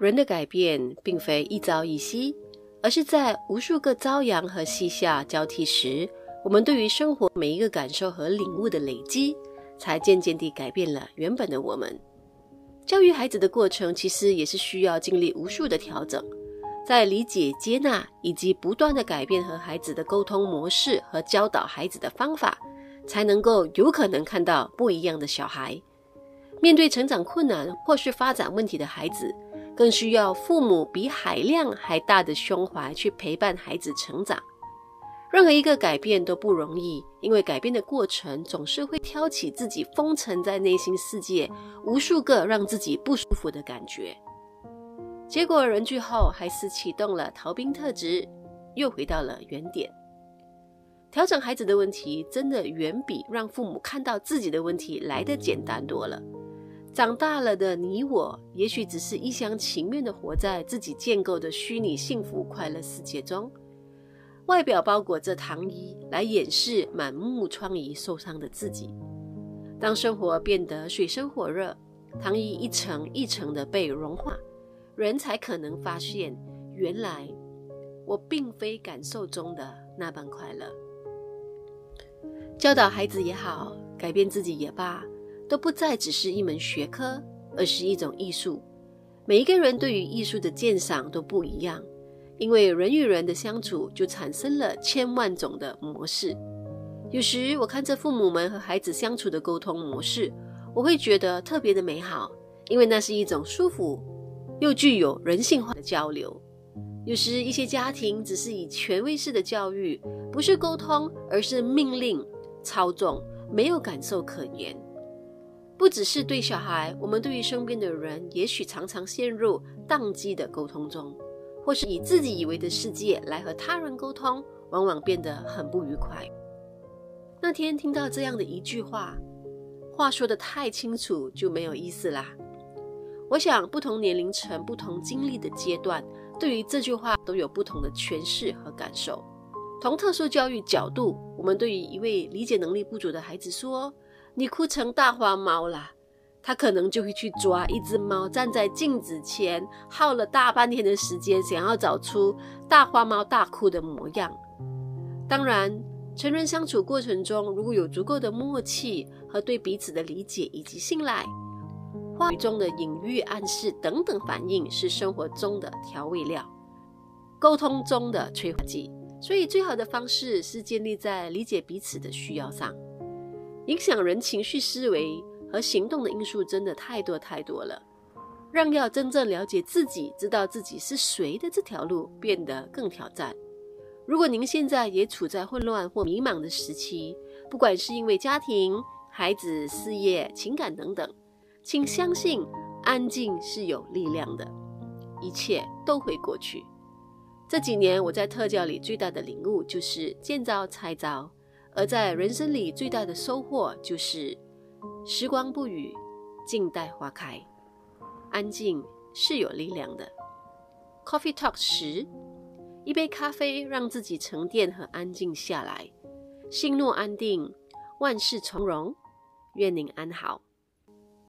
人的改变并非一朝一夕，而是在无数个朝阳和夕下交替时，我们对于生活每一个感受和领悟的累积，才渐渐地改变了原本的我们。教育孩子的过程，其实也是需要经历无数的调整。在理解、接纳以及不断的改变和孩子的沟通模式和教导孩子的方法，才能够有可能看到不一样的小孩。面对成长困难或是发展问题的孩子，更需要父母比海量还大的胸怀去陪伴孩子成长。任何一个改变都不容易，因为改变的过程总是会挑起自己封存在内心世界无数个让自己不舒服的感觉。结果人剧后还是启动了逃兵特质，又回到了原点。调整孩子的问题，真的远比让父母看到自己的问题来得简单多了。长大了的你我，也许只是一厢情愿地活在自己建构的虚拟幸福快乐世界中，外表包裹着糖衣来掩饰满目疮痍受伤的自己。当生活变得水深火热，糖衣一层一层的被融化。人才可能发现，原来我并非感受中的那般快乐。教导孩子也好，改变自己也罢，都不再只是一门学科，而是一种艺术。每一个人对于艺术的鉴赏都不一样，因为人与人的相处就产生了千万种的模式。有时我看着父母们和孩子相处的沟通模式，我会觉得特别的美好，因为那是一种舒服。又具有人性化的交流。有时一些家庭只是以权威式的教育，不是沟通，而是命令、操纵，没有感受可言。不只是对小孩，我们对于身边的人，也许常常陷入宕机的沟通中，或是以自己以为的世界来和他人沟通，往往变得很不愉快。那天听到这样的一句话，话说得太清楚就没有意思啦。我想，不同年龄层、不同经历的阶段，对于这句话都有不同的诠释和感受。从特殊教育角度，我们对于一位理解能力不足的孩子说：“你哭成大花猫啦”，他可能就会去抓一只猫，站在镜子前，耗了大半天的时间，想要找出大花猫大哭的模样。当然，成人相处过程中，如果有足够的默契和对彼此的理解以及信赖。话语中的隐喻、暗示等等反应是生活中的调味料，沟通中的催化剂。所以，最好的方式是建立在理解彼此的需要上。影响人情绪、思维和行动的因素真的太多太多了，让要真正了解自己、知道自己是谁的这条路变得更挑战。如果您现在也处在混乱或迷茫的时期，不管是因为家庭、孩子、事业、情感等等。请相信，安静是有力量的，一切都会过去。这几年我在特教里最大的领悟就是见招拆招，而在人生里最大的收获就是时光不语，静待花开。安静是有力量的。Coffee Talk 十，一杯咖啡让自己沉淀和安静下来，心若安定，万事从容。愿您安好。